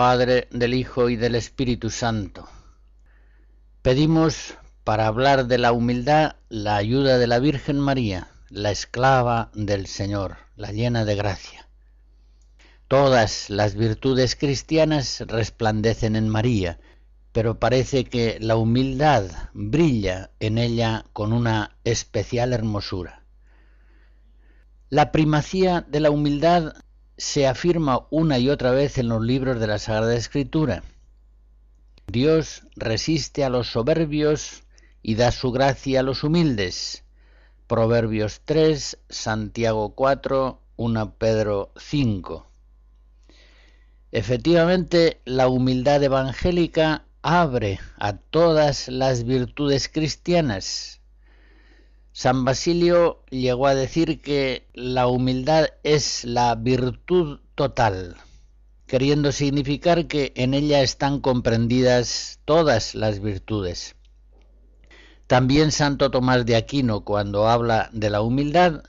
Padre, del Hijo y del Espíritu Santo. Pedimos, para hablar de la humildad, la ayuda de la Virgen María, la esclava del Señor, la llena de gracia. Todas las virtudes cristianas resplandecen en María, pero parece que la humildad brilla en ella con una especial hermosura. La primacía de la humildad se afirma una y otra vez en los libros de la Sagrada Escritura. Dios resiste a los soberbios y da su gracia a los humildes. Proverbios 3, Santiago 4, 1 Pedro 5. Efectivamente, la humildad evangélica abre a todas las virtudes cristianas San Basilio llegó a decir que la humildad es la virtud total, queriendo significar que en ella están comprendidas todas las virtudes. También Santo Tomás de Aquino, cuando habla de la humildad,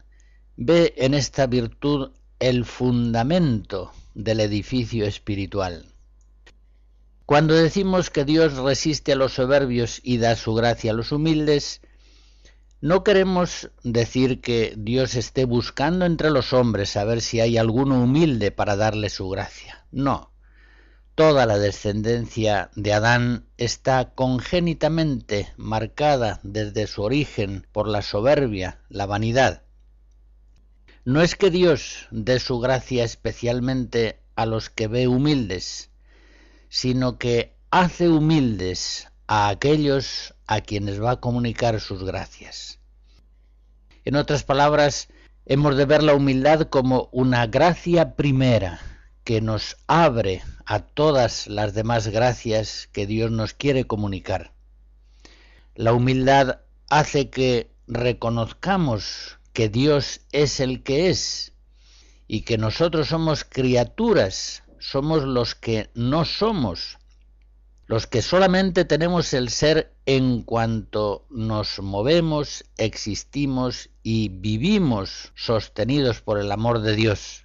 ve en esta virtud el fundamento del edificio espiritual. Cuando decimos que Dios resiste a los soberbios y da su gracia a los humildes, no queremos decir que Dios esté buscando entre los hombres a ver si hay alguno humilde para darle su gracia. No. Toda la descendencia de Adán está congénitamente marcada desde su origen por la soberbia, la vanidad. No es que Dios dé su gracia especialmente a los que ve humildes, sino que hace humildes a aquellos a quienes va a comunicar sus gracias. En otras palabras, hemos de ver la humildad como una gracia primera que nos abre a todas las demás gracias que Dios nos quiere comunicar. La humildad hace que reconozcamos que Dios es el que es y que nosotros somos criaturas, somos los que no somos, los que solamente tenemos el ser en cuanto nos movemos, existimos y vivimos sostenidos por el amor de Dios.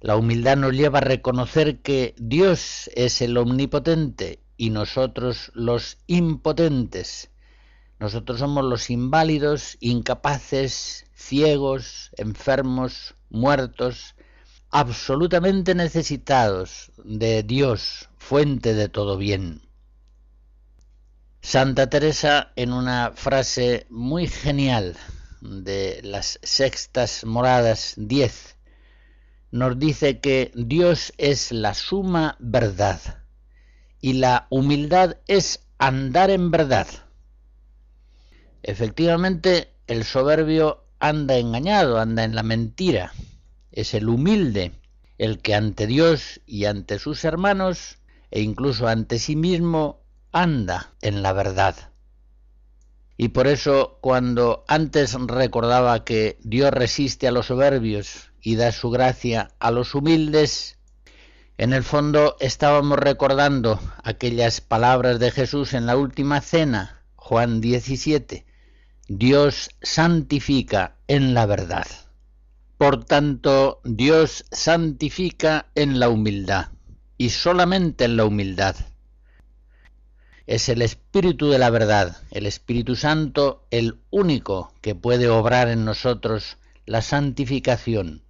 La humildad nos lleva a reconocer que Dios es el omnipotente y nosotros los impotentes. Nosotros somos los inválidos, incapaces, ciegos, enfermos, muertos, absolutamente necesitados de Dios, fuente de todo bien. Santa Teresa, en una frase muy genial de las sextas moradas 10, nos dice que Dios es la suma verdad y la humildad es andar en verdad. Efectivamente, el soberbio anda engañado, anda en la mentira. Es el humilde el que ante Dios y ante sus hermanos e incluso ante sí mismo anda en la verdad. Y por eso cuando antes recordaba que Dios resiste a los soberbios y da su gracia a los humildes, en el fondo estábamos recordando aquellas palabras de Jesús en la última cena, Juan 17, Dios santifica en la verdad. Por tanto, Dios santifica en la humildad y solamente en la humildad. Es el Espíritu de la verdad, el Espíritu Santo, el único que puede obrar en nosotros la santificación.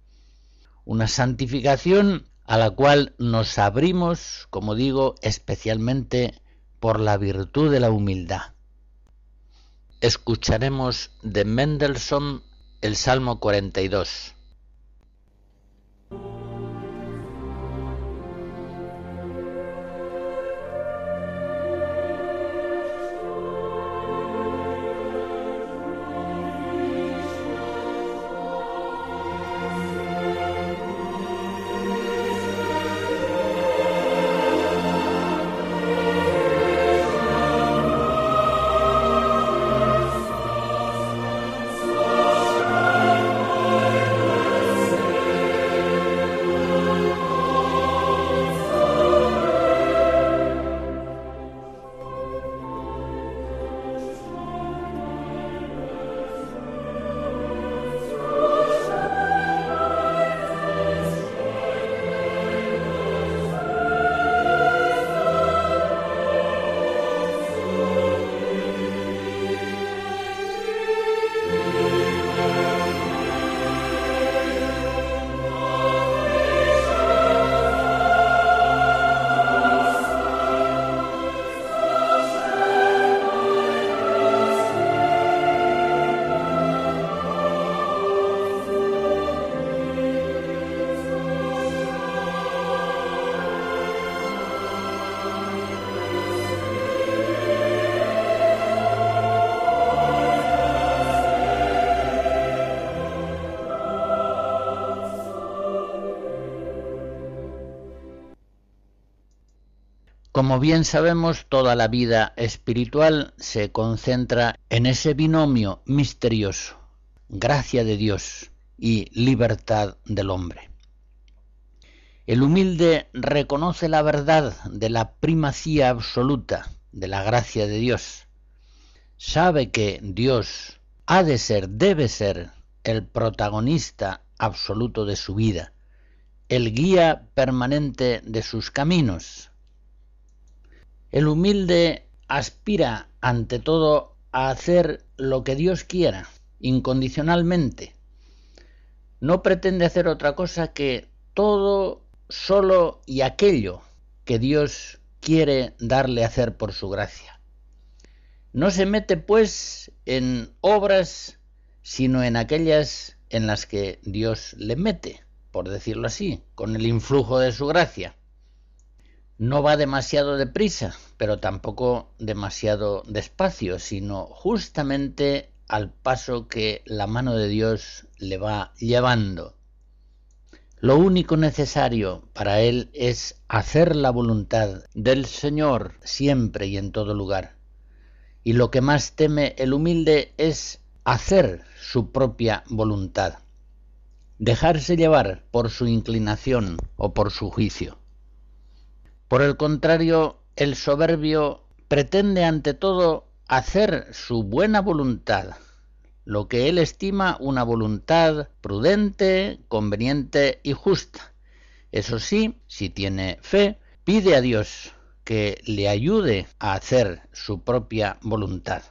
Una santificación a la cual nos abrimos, como digo, especialmente por la virtud de la humildad. Escucharemos de Mendelssohn el Salmo 42. Como bien sabemos, toda la vida espiritual se concentra en ese binomio misterioso, gracia de Dios y libertad del hombre. El humilde reconoce la verdad de la primacía absoluta de la gracia de Dios. Sabe que Dios ha de ser, debe ser, el protagonista absoluto de su vida, el guía permanente de sus caminos. El humilde aspira ante todo a hacer lo que Dios quiera, incondicionalmente. No pretende hacer otra cosa que todo, solo y aquello que Dios quiere darle a hacer por su gracia. No se mete, pues, en obras, sino en aquellas en las que Dios le mete, por decirlo así, con el influjo de su gracia. No va demasiado deprisa, pero tampoco demasiado despacio, sino justamente al paso que la mano de Dios le va llevando. Lo único necesario para él es hacer la voluntad del Señor siempre y en todo lugar. Y lo que más teme el humilde es hacer su propia voluntad, dejarse llevar por su inclinación o por su juicio. Por el contrario, el soberbio pretende ante todo hacer su buena voluntad, lo que él estima una voluntad prudente, conveniente y justa. Eso sí, si tiene fe, pide a Dios que le ayude a hacer su propia voluntad.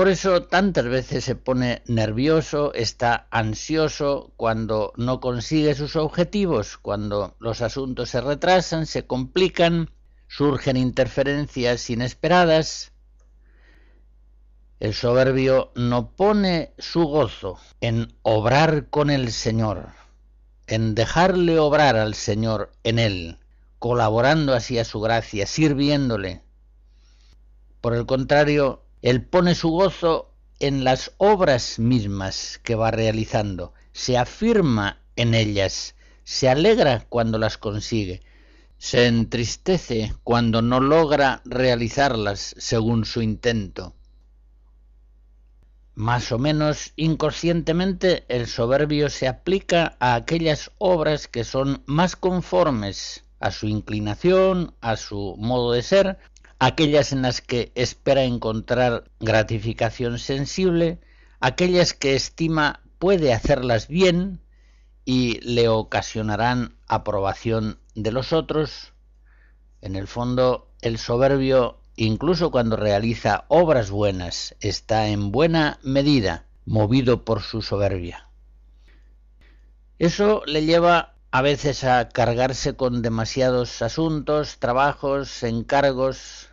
Por eso tantas veces se pone nervioso, está ansioso cuando no consigue sus objetivos, cuando los asuntos se retrasan, se complican, surgen interferencias inesperadas, el soberbio no pone su gozo en obrar con el Señor, en dejarle obrar al Señor en él, colaborando así a su gracia, sirviéndole. Por el contrario, él pone su gozo en las obras mismas que va realizando, se afirma en ellas, se alegra cuando las consigue, se entristece cuando no logra realizarlas según su intento. Más o menos inconscientemente el soberbio se aplica a aquellas obras que son más conformes a su inclinación, a su modo de ser, aquellas en las que espera encontrar gratificación sensible, aquellas que estima puede hacerlas bien y le ocasionarán aprobación de los otros. En el fondo, el soberbio incluso cuando realiza obras buenas, está en buena medida movido por su soberbia. Eso le lleva a veces a cargarse con demasiados asuntos, trabajos, encargos.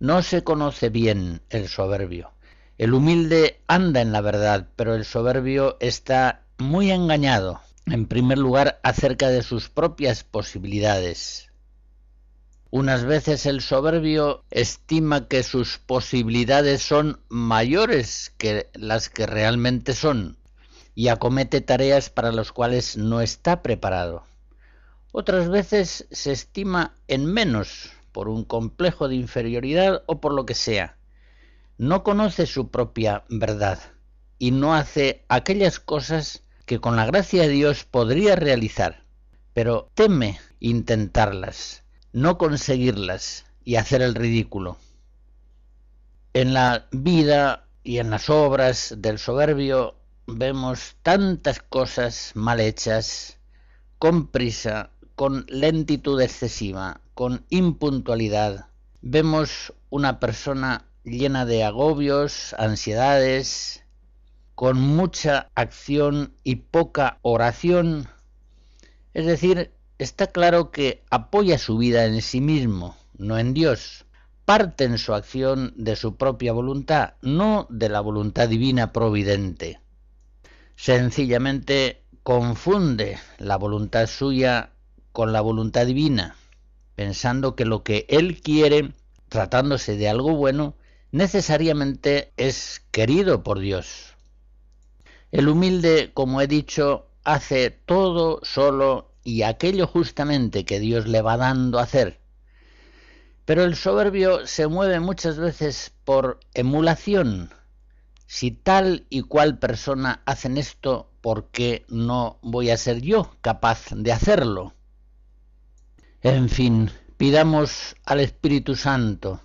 No se conoce bien el soberbio. El humilde anda en la verdad, pero el soberbio está muy engañado, en primer lugar, acerca de sus propias posibilidades. Unas veces el soberbio estima que sus posibilidades son mayores que las que realmente son y acomete tareas para las cuales no está preparado. Otras veces se estima en menos por un complejo de inferioridad o por lo que sea. No conoce su propia verdad y no hace aquellas cosas que con la gracia de Dios podría realizar, pero teme intentarlas no conseguirlas y hacer el ridículo. En la vida y en las obras del soberbio vemos tantas cosas mal hechas, con prisa, con lentitud excesiva, con impuntualidad. Vemos una persona llena de agobios, ansiedades, con mucha acción y poca oración, es decir, está claro que apoya su vida en sí mismo, no en Dios. Parte en su acción de su propia voluntad, no de la voluntad divina providente. Sencillamente confunde la voluntad suya con la voluntad divina, pensando que lo que él quiere, tratándose de algo bueno, necesariamente es querido por Dios. El humilde, como he dicho, hace todo solo y aquello justamente que Dios le va dando a hacer, Pero el soberbio se mueve muchas veces por emulación. Si tal y cual persona hacen esto, ¿por qué no voy a ser yo capaz de hacerlo? En fin, pidamos al Espíritu Santo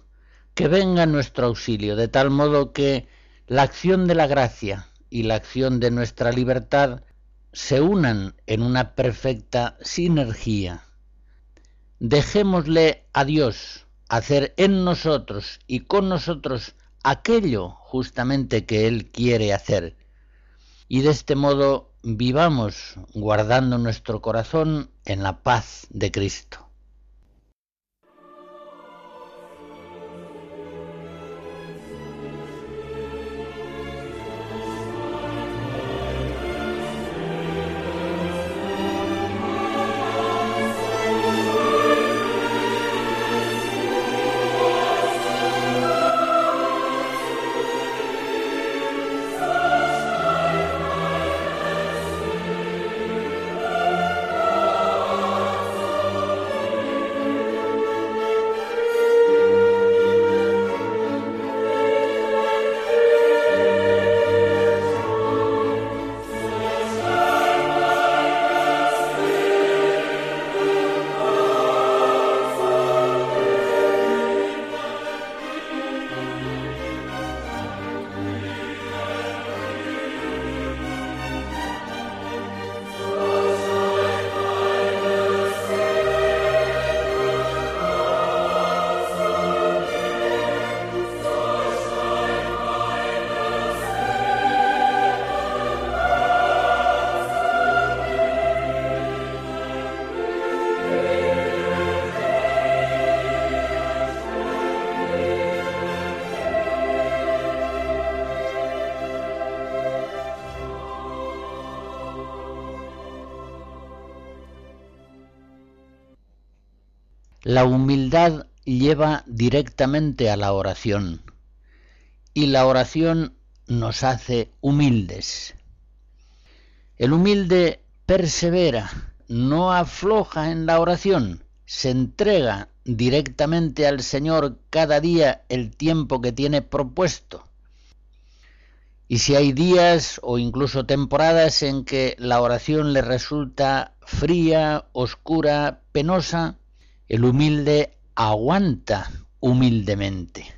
que venga en nuestro auxilio, de tal modo que la acción de la gracia y la acción de nuestra libertad se unan en una perfecta sinergia. Dejémosle a Dios hacer en nosotros y con nosotros aquello justamente que Él quiere hacer. Y de este modo vivamos guardando nuestro corazón en la paz de Cristo. La humildad lleva directamente a la oración y la oración nos hace humildes. El humilde persevera, no afloja en la oración, se entrega directamente al Señor cada día el tiempo que tiene propuesto. Y si hay días o incluso temporadas en que la oración le resulta fría, oscura, penosa, el humilde aguanta humildemente.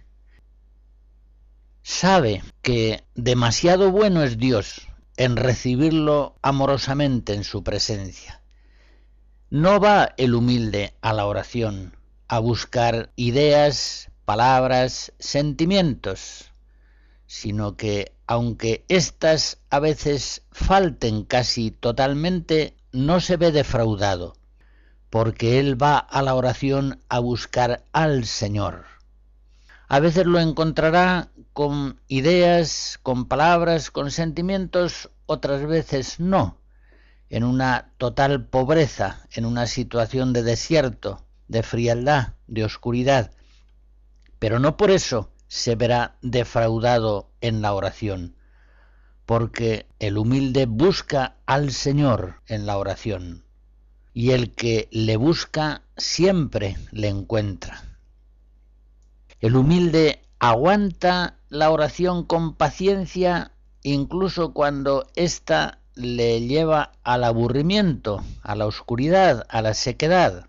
Sabe que demasiado bueno es Dios en recibirlo amorosamente en su presencia. No va el humilde a la oración a buscar ideas, palabras, sentimientos, sino que aunque éstas a veces falten casi totalmente, no se ve defraudado, porque él va a la oración a buscar al Señor. A veces lo encontrará con ideas, con palabras, con sentimientos, otras veces no, en una total pobreza, en una situación de desierto, de frialdad, de oscuridad. Pero no por eso se verá defraudado en la oración, porque el humilde busca al Señor en la oración y el que le busca siempre le encuentra. El humilde aguanta la oración con paciencia incluso cuando ésta le lleva al aburrimiento, a la oscuridad, a la sequedad.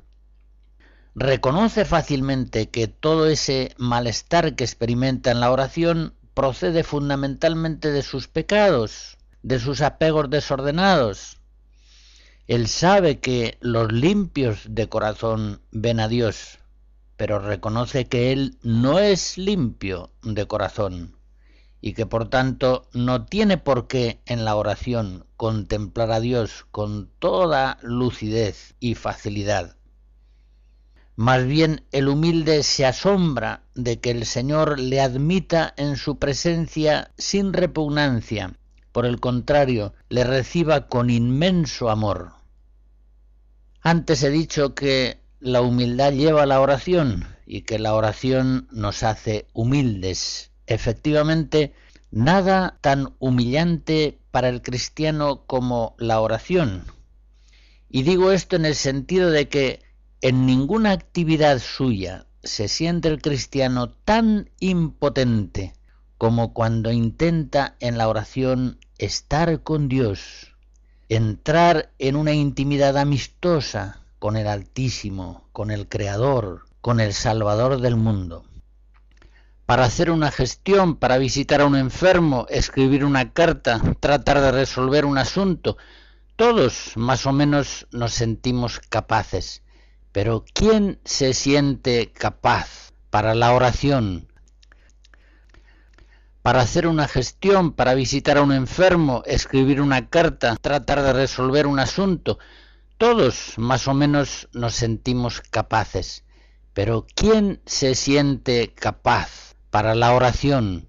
Reconoce fácilmente que todo ese malestar que experimenta en la oración procede fundamentalmente de sus pecados, de sus apegos desordenados, él sabe que los limpios de corazón ven a Dios, pero reconoce que Él no es limpio de corazón y que por tanto no tiene por qué en la oración contemplar a Dios con toda lucidez y facilidad. Más bien el humilde se asombra de que el Señor le admita en su presencia sin repugnancia, por el contrario, le reciba con inmenso amor. Antes he dicho que la humildad lleva a la oración y que la oración nos hace humildes. Efectivamente, nada tan humillante para el cristiano como la oración. Y digo esto en el sentido de que en ninguna actividad suya se siente el cristiano tan impotente como cuando intenta en la oración estar con Dios, entrar en una intimidad amistosa con el Altísimo, con el Creador, con el Salvador del mundo. Para hacer una gestión, para visitar a un enfermo, escribir una carta, tratar de resolver un asunto, todos más o menos nos sentimos capaces. Pero ¿quién se siente capaz para la oración, para hacer una gestión, para visitar a un enfermo, escribir una carta, tratar de resolver un asunto. Todos más o menos nos sentimos capaces. Pero ¿quién se siente capaz para la oración?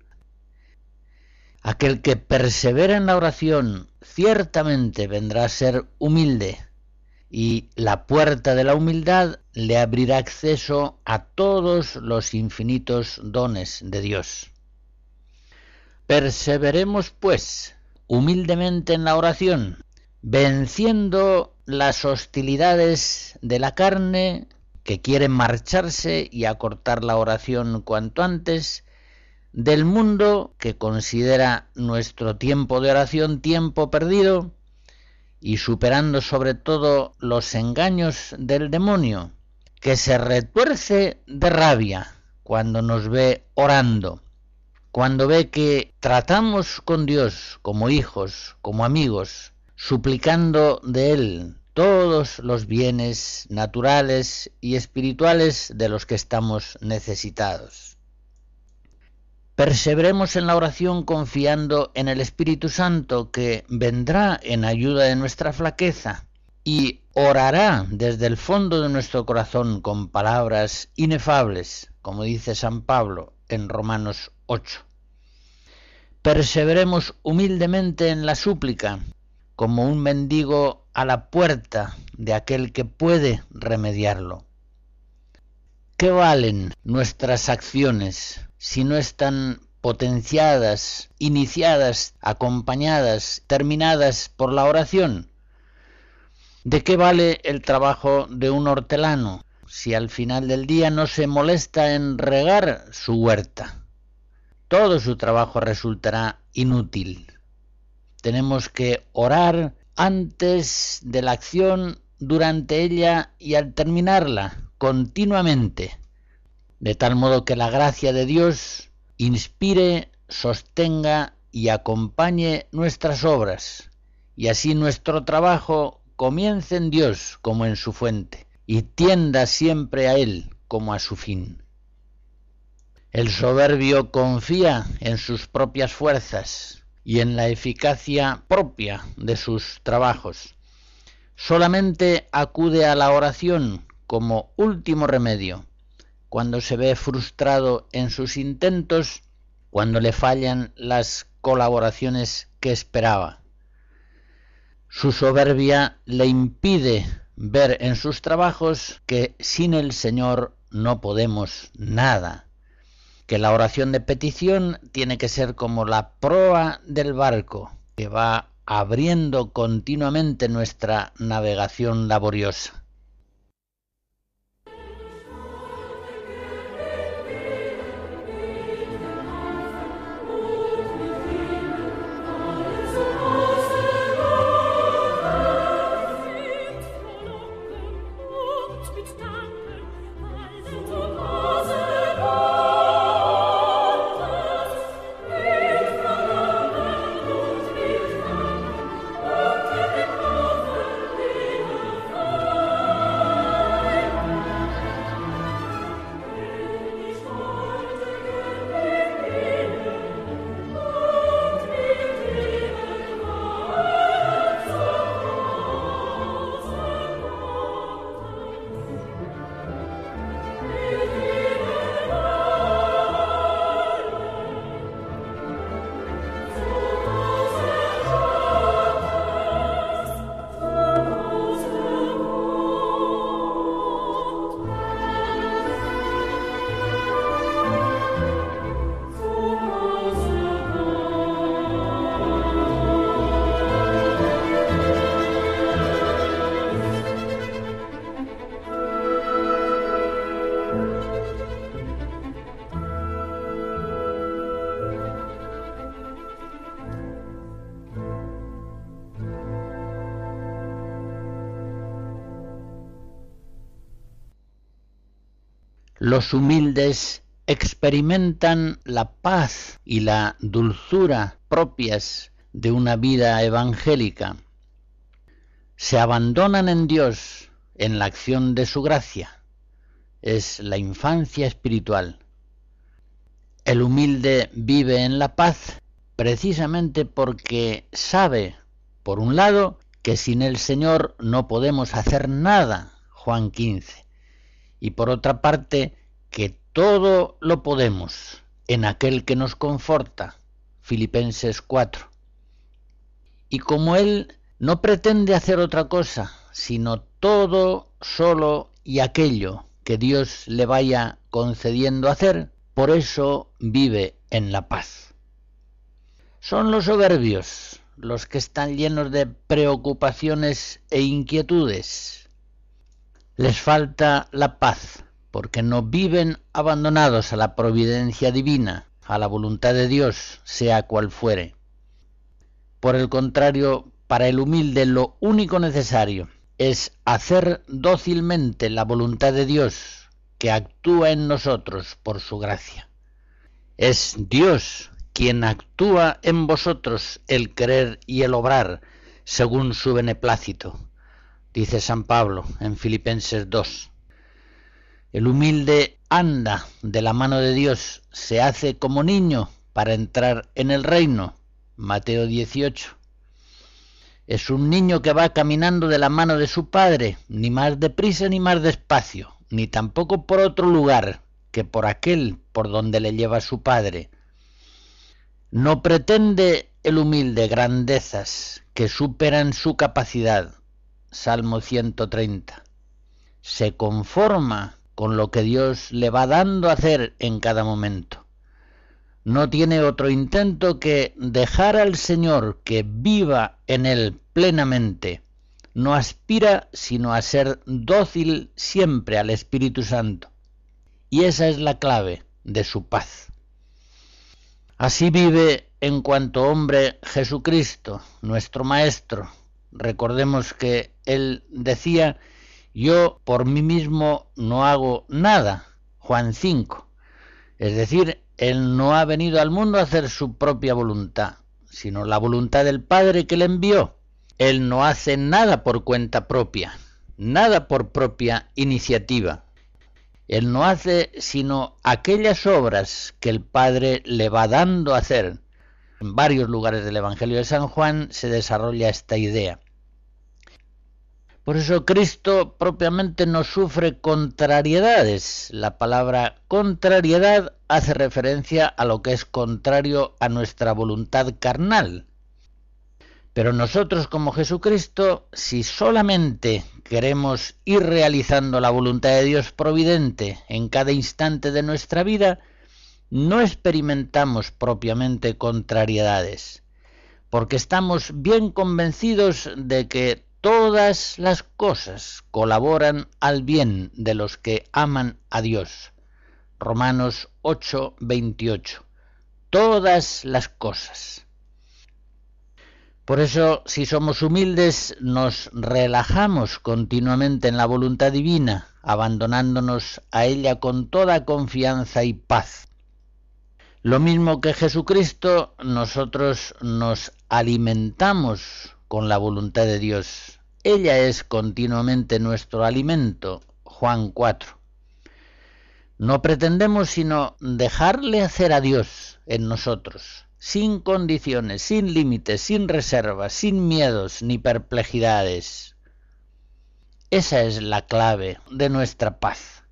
Aquel que persevera en la oración ciertamente vendrá a ser humilde y la puerta de la humildad le abrirá acceso a todos los infinitos dones de Dios. Perseveremos, pues, humildemente en la oración, venciendo las hostilidades de la carne que quiere marcharse y acortar la oración cuanto antes, del mundo que considera nuestro tiempo de oración tiempo perdido, y superando sobre todo los engaños del demonio, que se retuerce de rabia cuando nos ve orando cuando ve que tratamos con Dios como hijos, como amigos, suplicando de Él todos los bienes naturales y espirituales de los que estamos necesitados. Perseveremos en la oración confiando en el Espíritu Santo que vendrá en ayuda de nuestra flaqueza y orará desde el fondo de nuestro corazón con palabras inefables, como dice San Pablo en Romanos 8 perseveremos humildemente en la súplica, como un mendigo a la puerta de aquel que puede remediarlo. ¿Qué valen nuestras acciones si no están potenciadas, iniciadas, acompañadas, terminadas por la oración? ¿De qué vale el trabajo de un hortelano si al final del día no se molesta en regar su huerta? Todo su trabajo resultará inútil. Tenemos que orar antes de la acción, durante ella y al terminarla, continuamente, de tal modo que la gracia de Dios inspire, sostenga y acompañe nuestras obras, y así nuestro trabajo comience en Dios como en su fuente, y tienda siempre a Él como a su fin. El soberbio confía en sus propias fuerzas y en la eficacia propia de sus trabajos. Solamente acude a la oración como último remedio, cuando se ve frustrado en sus intentos, cuando le fallan las colaboraciones que esperaba. Su soberbia le impide ver en sus trabajos que sin el Señor no podemos nada que la oración de petición tiene que ser como la proa del barco, que va abriendo continuamente nuestra navegación laboriosa. Los humildes experimentan la paz y la dulzura propias de una vida evangélica. Se abandonan en Dios, en la acción de su gracia. Es la infancia espiritual. El humilde vive en la paz precisamente porque sabe, por un lado, que sin el Señor no podemos hacer nada, Juan 15, y por otra parte, que todo lo podemos en aquel que nos conforta, Filipenses 4. Y como Él no pretende hacer otra cosa, sino todo, solo y aquello que Dios le vaya concediendo hacer, por eso vive en la paz. Son los soberbios los que están llenos de preocupaciones e inquietudes. Les falta la paz, porque no viven abandonados a la providencia divina, a la voluntad de Dios, sea cual fuere. Por el contrario, para el humilde lo único necesario es hacer dócilmente la voluntad de Dios que actúa en nosotros por su gracia. Es Dios quien actúa en vosotros el querer y el obrar según su beneplácito, dice San Pablo en Filipenses 2. El humilde anda de la mano de Dios, se hace como niño para entrar en el reino, Mateo 18. Es un niño que va caminando de la mano de su padre, ni más deprisa ni más despacio, ni tampoco por otro lugar que por aquel por donde le lleva su padre no pretende el humilde grandezas que superan su capacidad. Salmo 130. Se conforma con lo que Dios le va dando a hacer en cada momento. No tiene otro intento que dejar al Señor que viva en él plenamente. No aspira sino a ser dócil siempre al Espíritu Santo. Y esa es la clave de su paz. Así vive en cuanto hombre Jesucristo, nuestro Maestro. Recordemos que Él decía, yo por mí mismo no hago nada, Juan 5. Es decir, Él no ha venido al mundo a hacer su propia voluntad, sino la voluntad del Padre que le envió. Él no hace nada por cuenta propia, nada por propia iniciativa, él no hace sino aquellas obras que el Padre le va dando a hacer. En varios lugares del Evangelio de San Juan se desarrolla esta idea. Por eso Cristo propiamente no sufre contrariedades. La palabra contrariedad hace referencia a lo que es contrario a nuestra voluntad carnal. Pero nosotros como Jesucristo, si solamente queremos ir realizando la voluntad de Dios providente en cada instante de nuestra vida, no experimentamos propiamente contrariedades, porque estamos bien convencidos de que todas las cosas colaboran al bien de los que aman a Dios. Romanos 8, 28. Todas las cosas. Por eso, si somos humildes, nos relajamos continuamente en la voluntad divina, abandonándonos a ella con toda confianza y paz. Lo mismo que Jesucristo, nosotros nos alimentamos con la voluntad de Dios. Ella es continuamente nuestro alimento. Juan 4. No pretendemos sino dejarle hacer a Dios en nosotros sin condiciones, sin límites, sin reservas, sin miedos ni perplejidades. Esa es la clave de nuestra paz.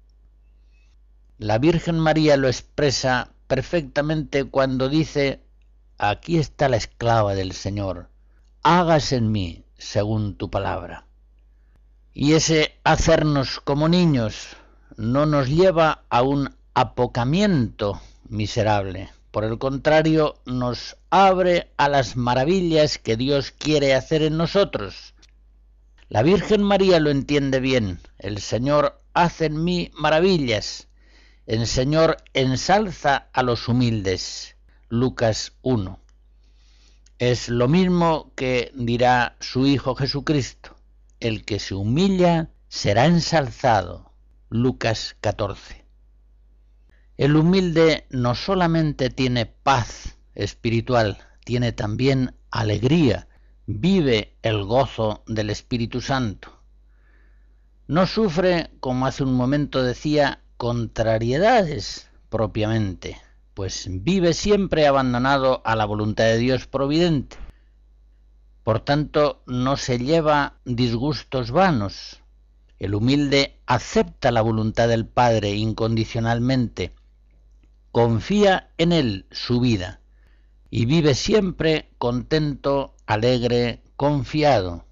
La Virgen María lo expresa perfectamente cuando dice, aquí está la esclava del Señor, hágase en mí según tu palabra. Y ese hacernos como niños no nos lleva a un apocamiento miserable, por el contrario, nos abre a las maravillas que Dios quiere hacer en nosotros. La Virgen María lo entiende bien. El Señor hace en mí maravillas. El Señor ensalza a los humildes. Lucas 1. Es lo mismo que dirá su Hijo Jesucristo. El que se humilla será ensalzado. Lucas 14. El humilde no solamente tiene paz espiritual, tiene también alegría, vive el gozo del Espíritu Santo. No sufre, como hace un momento decía, contrariedades propiamente, pues vive siempre abandonado a la voluntad de Dios providente. Por tanto, no se lleva disgustos vanos. El humilde acepta la voluntad del Padre incondicionalmente, confía en Él su vida y vive siempre contento, alegre, confiado.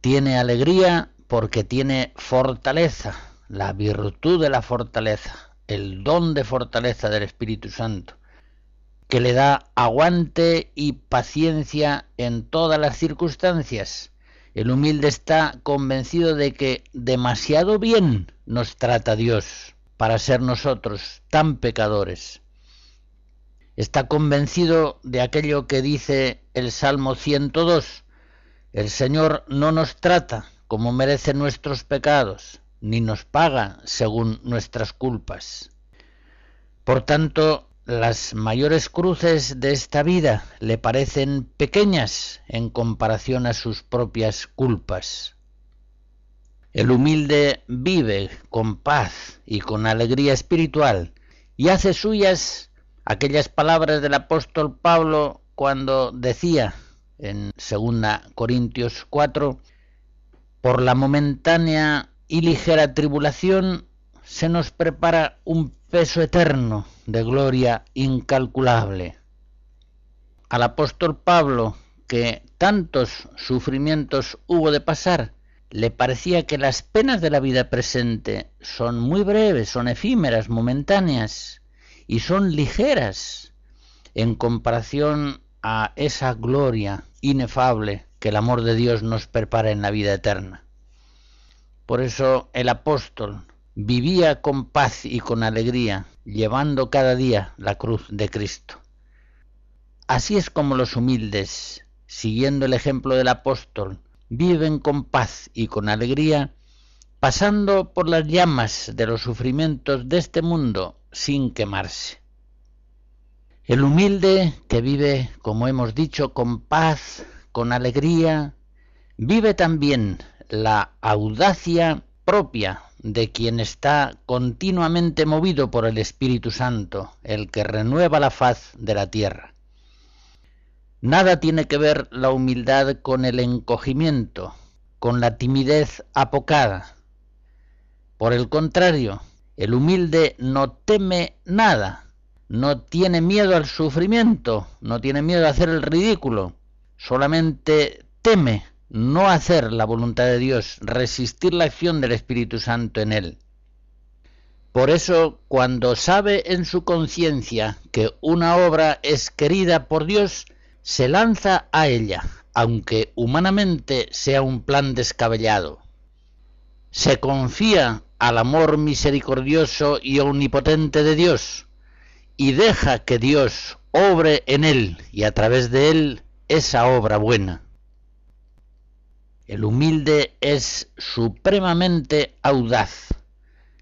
Tiene alegría porque tiene fortaleza, la virtud de la fortaleza el don de fortaleza del Espíritu Santo, que le da aguante y paciencia en todas las circunstancias. El humilde está convencido de que demasiado bien nos trata Dios para ser nosotros tan pecadores. Está convencido de aquello que dice el Salmo 102. El Señor no nos trata como merecen nuestros pecados, ni nos paga según nuestras culpas. Por tanto, las mayores cruces de esta vida le parecen pequeñas en comparación a sus propias culpas. El humilde vive con paz y con alegría espiritual y hace suyas aquellas palabras del apóstol Pablo cuando decía en 2 Corintios 4, por la momentánea y ligera tribulación se nos prepara un peso eterno de gloria incalculable. Al apóstol Pablo, que tantos sufrimientos hubo de pasar, le parecía que las penas de la vida presente son muy breves, son efímeras, momentáneas y son ligeras en comparación a esa gloria inefable que el amor de Dios nos prepara en la vida eterna. Por eso el apóstol vivía con paz y con alegría, llevando cada día la cruz de Cristo. Así es como los humildes, siguiendo el ejemplo del apóstol, viven con paz y con alegría, pasando por las llamas de los sufrimientos de este mundo sin quemarse. El humilde que vive, como hemos dicho, con paz, con alegría, vive también la audacia propia de quien está continuamente movido por el Espíritu Santo, el que renueva la faz de la tierra. Nada tiene que ver la humildad con el encogimiento, con la timidez apocada. Por el contrario, el humilde no teme nada, no tiene miedo al sufrimiento, no tiene miedo a hacer el ridículo, solamente teme no hacer la voluntad de Dios, resistir la acción del Espíritu Santo en él. Por eso, cuando sabe en su conciencia que una obra es querida por Dios, se lanza a ella, aunque humanamente sea un plan descabellado. Se confía al amor misericordioso y omnipotente de Dios, y deja que Dios obre en él y a través de él esa obra buena. El humilde es supremamente audaz.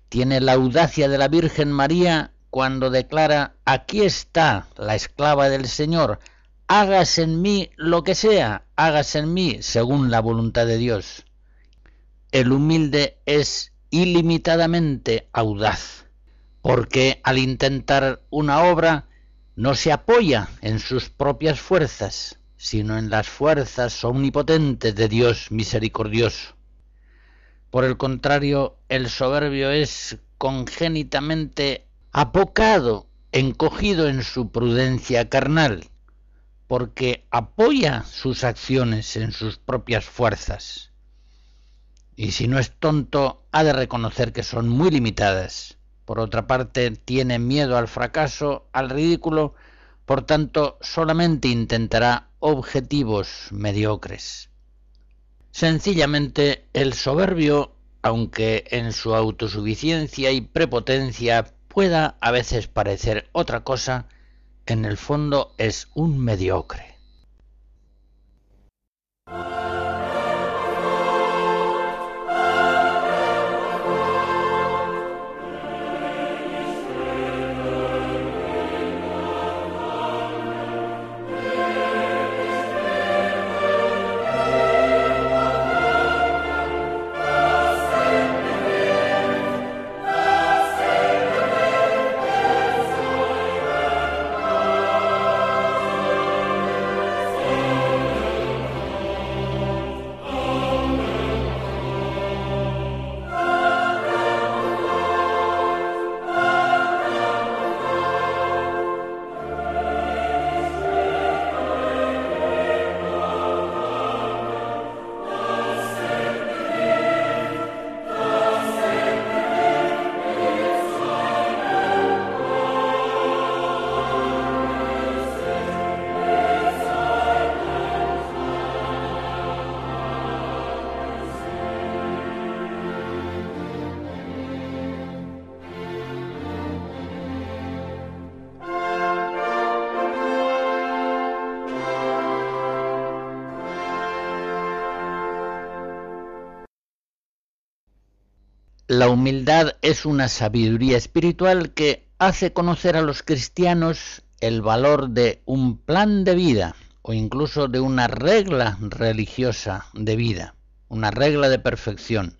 Tiene la audacia de la Virgen María cuando declara, aquí está la esclava del Señor, hágase en mí lo que sea, hágase en mí según la voluntad de Dios. El humilde es ilimitadamente audaz, porque al intentar una obra no se apoya en sus propias fuerzas, sino en las fuerzas omnipotentes de Dios misericordioso. Por el contrario, el soberbio es congénitamente apocado, encogido en su prudencia carnal, porque apoya sus acciones en sus propias fuerzas. Y si no es tonto, ha de reconocer que son muy limitadas. Por otra parte, tiene miedo al fracaso, al ridículo, por tanto, solamente intentará objetivos mediocres. Sencillamente, el soberbio, aunque en su autosuficiencia y prepotencia pueda a veces parecer otra cosa, en el fondo es un mediocre. Humildad es una sabiduría espiritual que hace conocer a los cristianos el valor de un plan de vida o incluso de una regla religiosa de vida, una regla de perfección.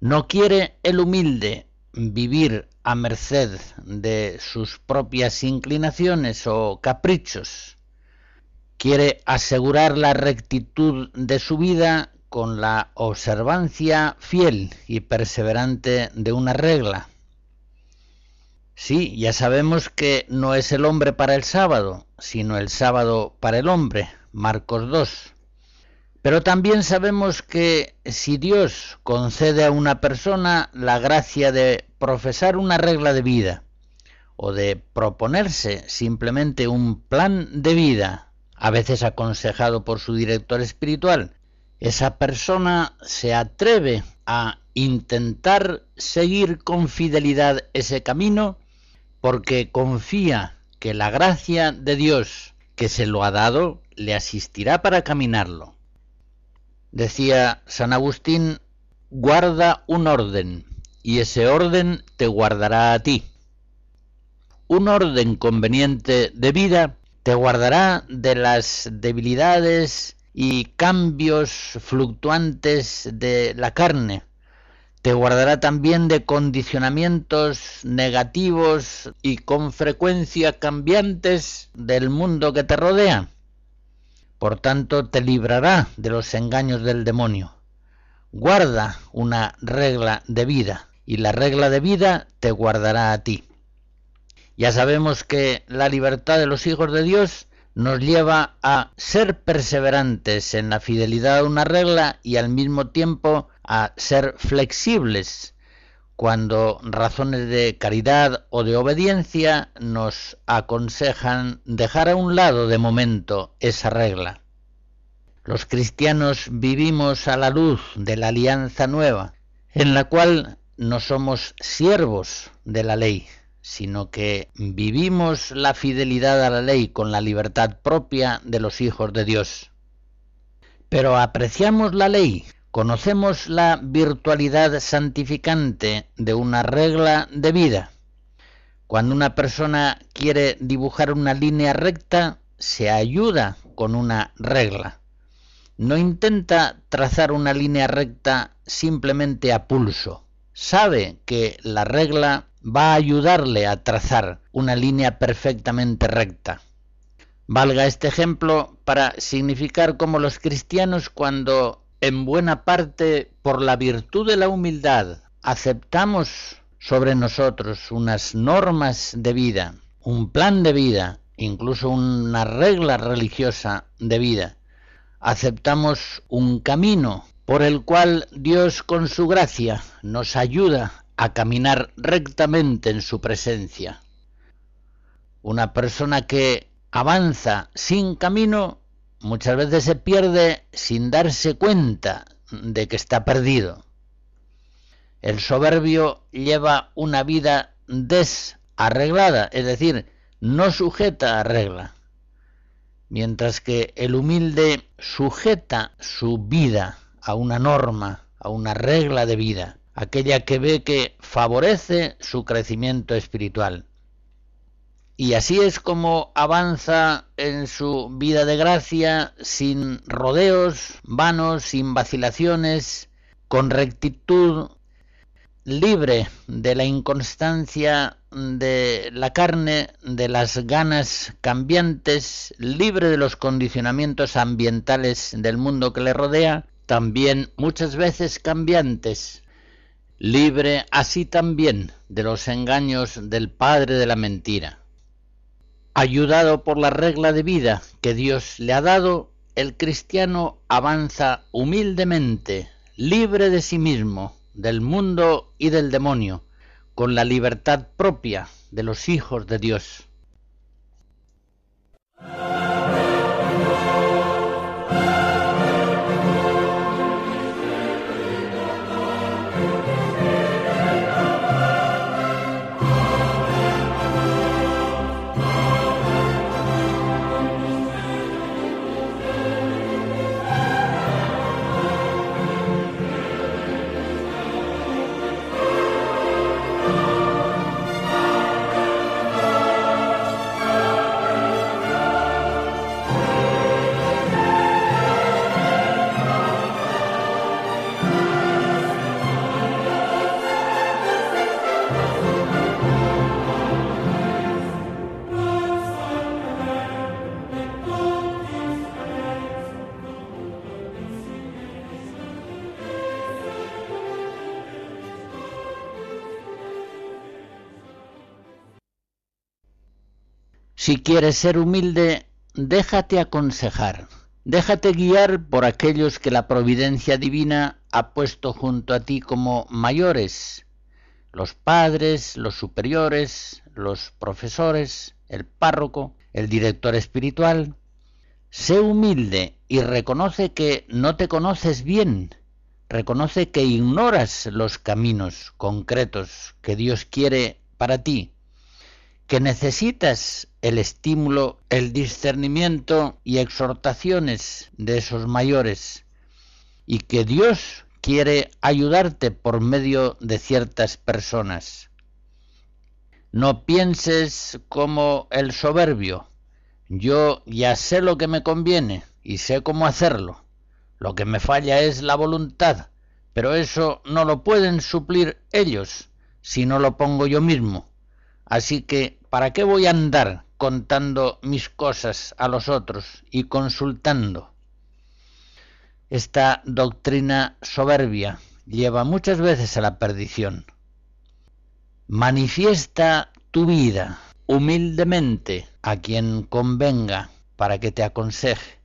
No quiere el humilde vivir a merced de sus propias inclinaciones o caprichos. Quiere asegurar la rectitud de su vida con la observancia fiel y perseverante de una regla. Sí, ya sabemos que no es el hombre para el sábado, sino el sábado para el hombre, Marcos 2. Pero también sabemos que si Dios concede a una persona la gracia de profesar una regla de vida o de proponerse simplemente un plan de vida, a veces aconsejado por su director espiritual, esa persona se atreve a intentar seguir con fidelidad ese camino porque confía que la gracia de Dios que se lo ha dado le asistirá para caminarlo. Decía San Agustín, guarda un orden, y ese orden te guardará a ti. Un orden conveniente de vida te guardará de las debilidades y cambios fluctuantes de la carne. Te guardará también de condicionamientos negativos y con frecuencia cambiantes del mundo que te rodea por tanto te librará de los engaños del demonio. Guarda una regla de vida y la regla de vida te guardará a ti. Ya sabemos que la libertad de los hijos de Dios nos lleva a ser perseverantes en la fidelidad a una regla y al mismo tiempo a ser flexibles cuando razones de caridad o de obediencia nos aconsejan dejar a un lado de momento esa regla. Los cristianos vivimos a la luz de la alianza nueva, en la cual no somos siervos de la ley, sino que vivimos la fidelidad a la ley con la libertad propia de los hijos de Dios. Pero apreciamos la ley conocemos la virtualidad santificante de una regla de vida. Cuando una persona quiere dibujar una línea recta, se ayuda con una regla. No intenta trazar una línea recta simplemente a pulso. Sabe que la regla va a ayudarle a trazar una línea perfectamente recta. Valga este ejemplo para significar cómo los cristianos cuando en buena parte por la virtud de la humildad, aceptamos sobre nosotros unas normas de vida, un plan de vida, incluso una regla religiosa de vida. Aceptamos un camino por el cual Dios con su gracia nos ayuda a caminar rectamente en su presencia. Una persona que avanza sin camino muchas veces se pierde sin darse cuenta de que está perdido. El soberbio lleva una vida desarreglada, es decir, no sujeta a regla, mientras que el humilde sujeta su vida a una norma, a una regla de vida, aquella que ve que favorece su crecimiento espiritual. Y así es como avanza en su vida de gracia sin rodeos vanos, sin vacilaciones, con rectitud, libre de la inconstancia de la carne, de las ganas cambiantes, libre de los condicionamientos ambientales del mundo que le rodea, también muchas veces cambiantes, libre así también de los engaños del padre de la mentira. Ayudado por la regla de vida que Dios le ha dado, el cristiano avanza humildemente, libre de sí mismo, del mundo y del demonio, con la libertad propia de los hijos de Dios. Si quieres ser humilde, déjate aconsejar, déjate guiar por aquellos que la providencia divina ha puesto junto a ti como mayores, los padres, los superiores, los profesores, el párroco, el director espiritual. Sé humilde y reconoce que no te conoces bien, reconoce que ignoras los caminos concretos que Dios quiere para ti, que necesitas el estímulo, el discernimiento y exhortaciones de esos mayores, y que Dios quiere ayudarte por medio de ciertas personas. No pienses como el soberbio. Yo ya sé lo que me conviene y sé cómo hacerlo. Lo que me falla es la voluntad, pero eso no lo pueden suplir ellos si no lo pongo yo mismo. Así que, ¿para qué voy a andar contando mis cosas a los otros y consultando? Esta doctrina soberbia lleva muchas veces a la perdición. Manifiesta tu vida humildemente a quien convenga para que te aconseje.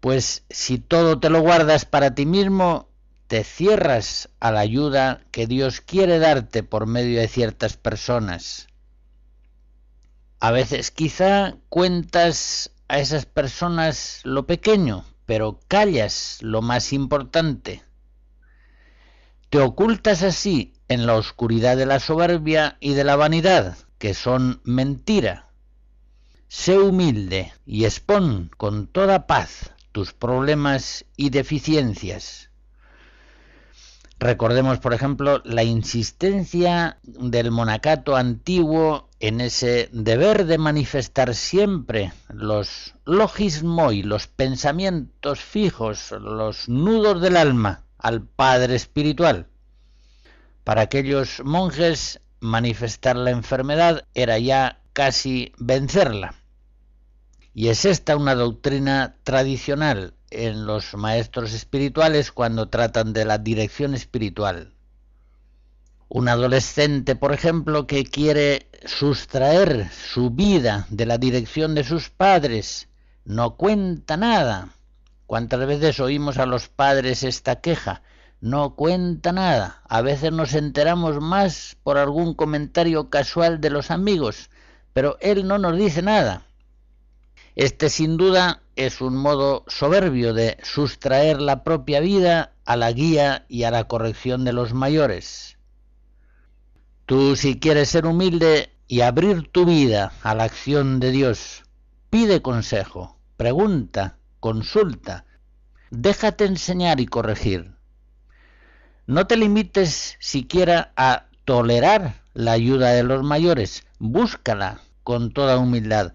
Pues si todo te lo guardas para ti mismo, te cierras a la ayuda que Dios quiere darte por medio de ciertas personas. A veces quizá cuentas a esas personas lo pequeño, pero callas lo más importante. Te ocultas así en la oscuridad de la soberbia y de la vanidad, que son mentira. Sé humilde y expón con toda paz tus problemas y deficiencias. Recordemos, por ejemplo, la insistencia del monacato antiguo en ese deber de manifestar siempre los logismoi, los pensamientos fijos, los nudos del alma al Padre Espiritual. Para aquellos monjes, manifestar la enfermedad era ya casi vencerla. Y es esta una doctrina tradicional en los maestros espirituales cuando tratan de la dirección espiritual. Un adolescente, por ejemplo, que quiere sustraer su vida de la dirección de sus padres, no cuenta nada. ¿Cuántas veces oímos a los padres esta queja? No cuenta nada. A veces nos enteramos más por algún comentario casual de los amigos, pero él no nos dice nada. Este sin duda es un modo soberbio de sustraer la propia vida a la guía y a la corrección de los mayores. Tú si quieres ser humilde y abrir tu vida a la acción de Dios, pide consejo, pregunta, consulta, déjate enseñar y corregir. No te limites siquiera a tolerar la ayuda de los mayores, búscala con toda humildad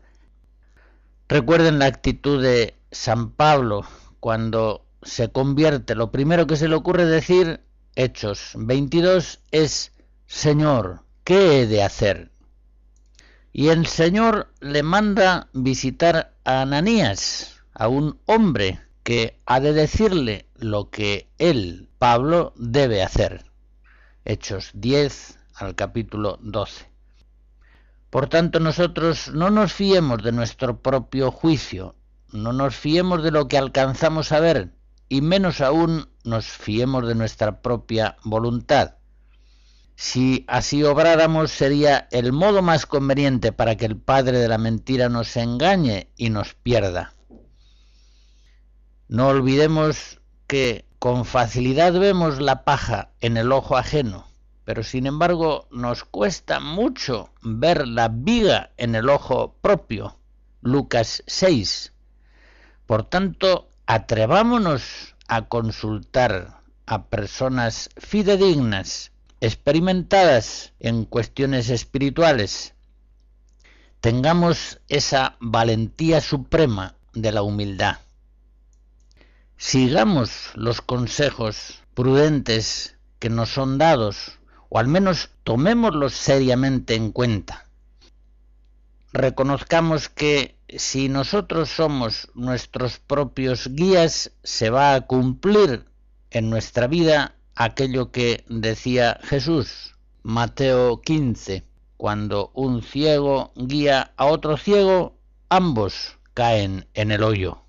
Recuerden la actitud de San Pablo cuando se convierte. Lo primero que se le ocurre decir, Hechos 22, es, Señor, ¿qué he de hacer? Y el Señor le manda visitar a Ananías, a un hombre que ha de decirle lo que él, Pablo, debe hacer. Hechos 10 al capítulo 12. Por tanto, nosotros no nos fiemos de nuestro propio juicio, no nos fiemos de lo que alcanzamos a ver, y menos aún nos fiemos de nuestra propia voluntad. Si así obráramos sería el modo más conveniente para que el padre de la mentira nos engañe y nos pierda. No olvidemos que con facilidad vemos la paja en el ojo ajeno pero sin embargo nos cuesta mucho ver la viga en el ojo propio. Lucas 6. Por tanto, atrevámonos a consultar a personas fidedignas, experimentadas en cuestiones espirituales. Tengamos esa valentía suprema de la humildad. Sigamos los consejos prudentes que nos son dados o al menos tomémoslos seriamente en cuenta. Reconozcamos que si nosotros somos nuestros propios guías, se va a cumplir en nuestra vida aquello que decía Jesús, Mateo 15, cuando un ciego guía a otro ciego, ambos caen en el hoyo.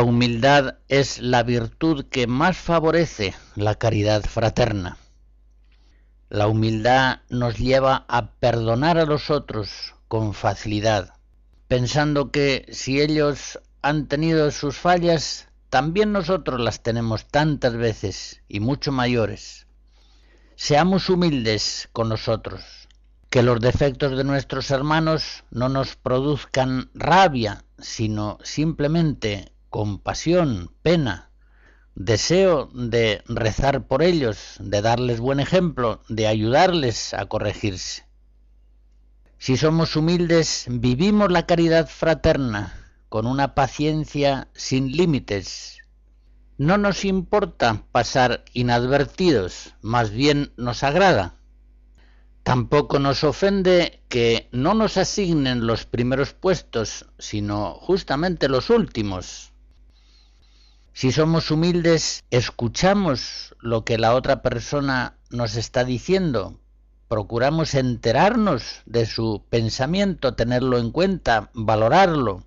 La humildad es la virtud que más favorece la caridad fraterna. La humildad nos lleva a perdonar a los otros con facilidad, pensando que si ellos han tenido sus fallas, también nosotros las tenemos tantas veces y mucho mayores. Seamos humildes con nosotros, que los defectos de nuestros hermanos no nos produzcan rabia, sino simplemente compasión, pena, deseo de rezar por ellos, de darles buen ejemplo, de ayudarles a corregirse. Si somos humildes, vivimos la caridad fraterna con una paciencia sin límites. No nos importa pasar inadvertidos, más bien nos agrada. Tampoco nos ofende que no nos asignen los primeros puestos, sino justamente los últimos. Si somos humildes, escuchamos lo que la otra persona nos está diciendo, procuramos enterarnos de su pensamiento, tenerlo en cuenta, valorarlo.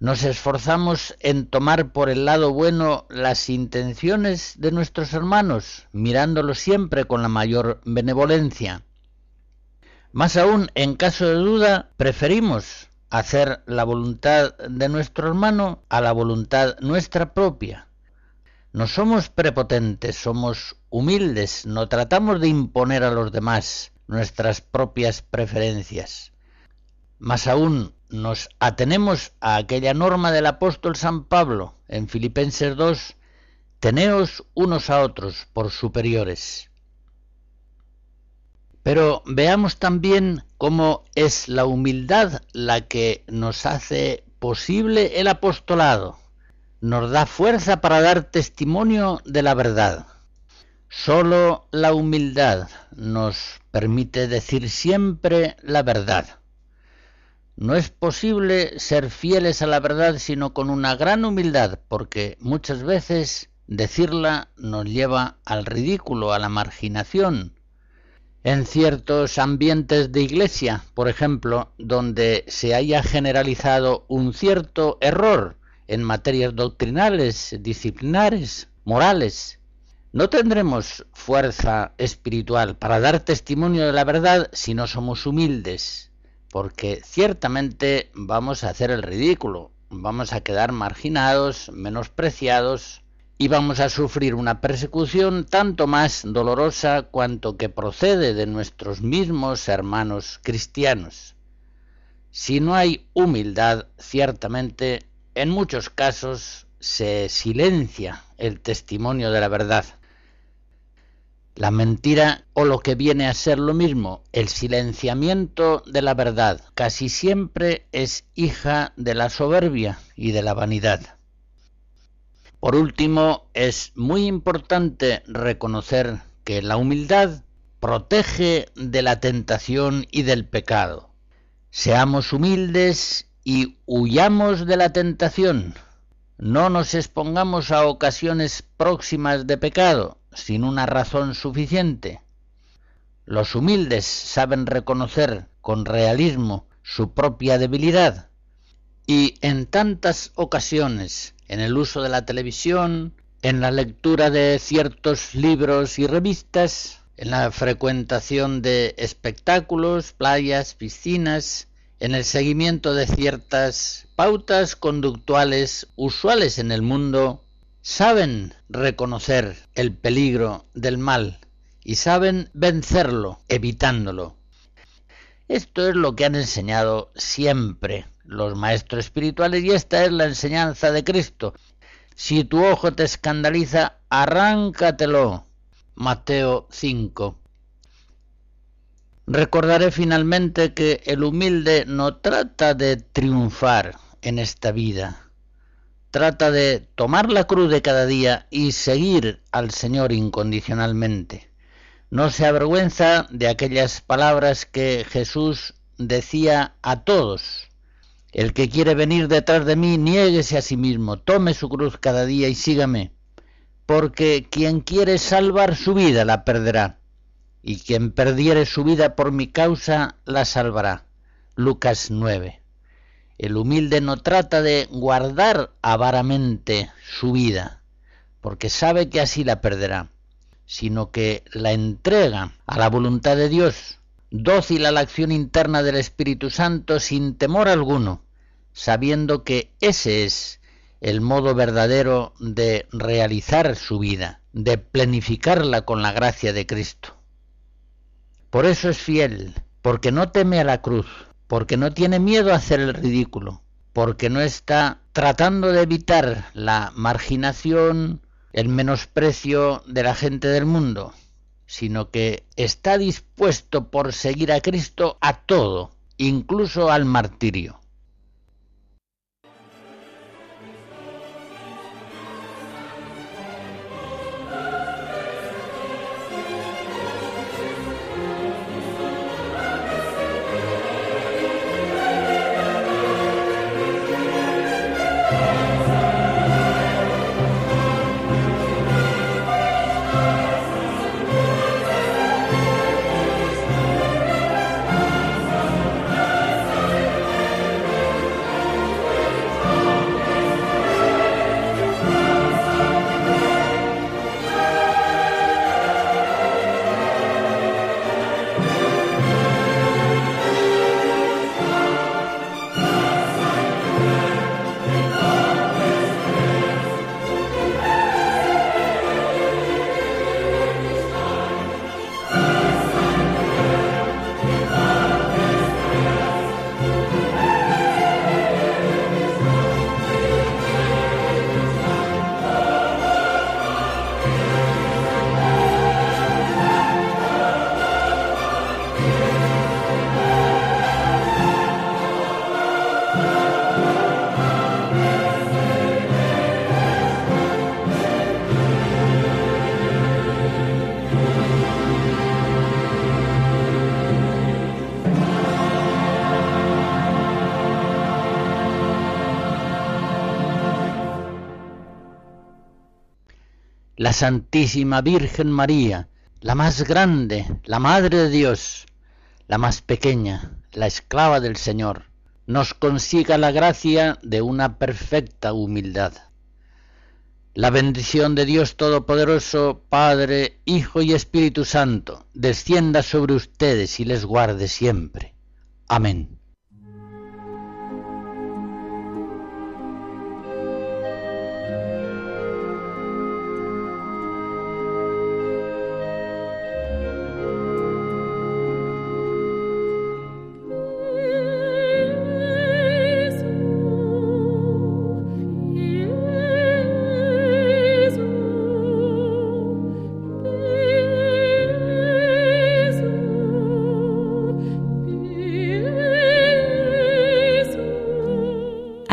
Nos esforzamos en tomar por el lado bueno las intenciones de nuestros hermanos, mirándolo siempre con la mayor benevolencia. Más aún, en caso de duda, preferimos hacer la voluntad de nuestro hermano a la voluntad nuestra propia. No somos prepotentes, somos humildes, no tratamos de imponer a los demás nuestras propias preferencias. Más aún, nos atenemos a aquella norma del apóstol San Pablo en Filipenses 2, teneos unos a otros por superiores. Pero veamos también cómo es la humildad la que nos hace posible el apostolado, nos da fuerza para dar testimonio de la verdad. Solo la humildad nos permite decir siempre la verdad. No es posible ser fieles a la verdad sino con una gran humildad, porque muchas veces decirla nos lleva al ridículo, a la marginación, en ciertos ambientes de iglesia, por ejemplo, donde se haya generalizado un cierto error en materias doctrinales, disciplinares, morales. No tendremos fuerza espiritual para dar testimonio de la verdad si no somos humildes, porque ciertamente vamos a hacer el ridículo, vamos a quedar marginados, menospreciados, y vamos a sufrir una persecución tanto más dolorosa cuanto que procede de nuestros mismos hermanos cristianos. Si no hay humildad, ciertamente, en muchos casos se silencia el testimonio de la verdad. La mentira o lo que viene a ser lo mismo, el silenciamiento de la verdad, casi siempre es hija de la soberbia y de la vanidad. Por último, es muy importante reconocer que la humildad protege de la tentación y del pecado. Seamos humildes y huyamos de la tentación. No nos expongamos a ocasiones próximas de pecado sin una razón suficiente. Los humildes saben reconocer con realismo su propia debilidad y en tantas ocasiones en el uso de la televisión, en la lectura de ciertos libros y revistas, en la frecuentación de espectáculos, playas, piscinas, en el seguimiento de ciertas pautas conductuales usuales en el mundo, saben reconocer el peligro del mal y saben vencerlo, evitándolo. Esto es lo que han enseñado siempre los maestros espirituales y esta es la enseñanza de Cristo. Si tu ojo te escandaliza, arráncatelo. Mateo 5. Recordaré finalmente que el humilde no trata de triunfar en esta vida, trata de tomar la cruz de cada día y seguir al Señor incondicionalmente. No se avergüenza de aquellas palabras que Jesús decía a todos. El que quiere venir detrás de mí, niéguese a sí mismo, tome su cruz cada día y sígame, porque quien quiere salvar su vida la perderá y quien perdiere su vida por mi causa la salvará. Lucas 9. El humilde no trata de guardar avaramente su vida, porque sabe que así la perderá, sino que la entrega a la voluntad de Dios, dócil a la acción interna del Espíritu Santo sin temor alguno, sabiendo que ese es el modo verdadero de realizar su vida, de plenificarla con la gracia de Cristo. Por eso es fiel, porque no teme a la cruz, porque no tiene miedo a hacer el ridículo, porque no está tratando de evitar la marginación, el menosprecio de la gente del mundo, sino que está dispuesto por seguir a Cristo a todo, incluso al martirio. Santísima Virgen María, la más grande, la Madre de Dios, la más pequeña, la esclava del Señor, nos consiga la gracia de una perfecta humildad. La bendición de Dios Todopoderoso, Padre, Hijo y Espíritu Santo, descienda sobre ustedes y les guarde siempre. Amén.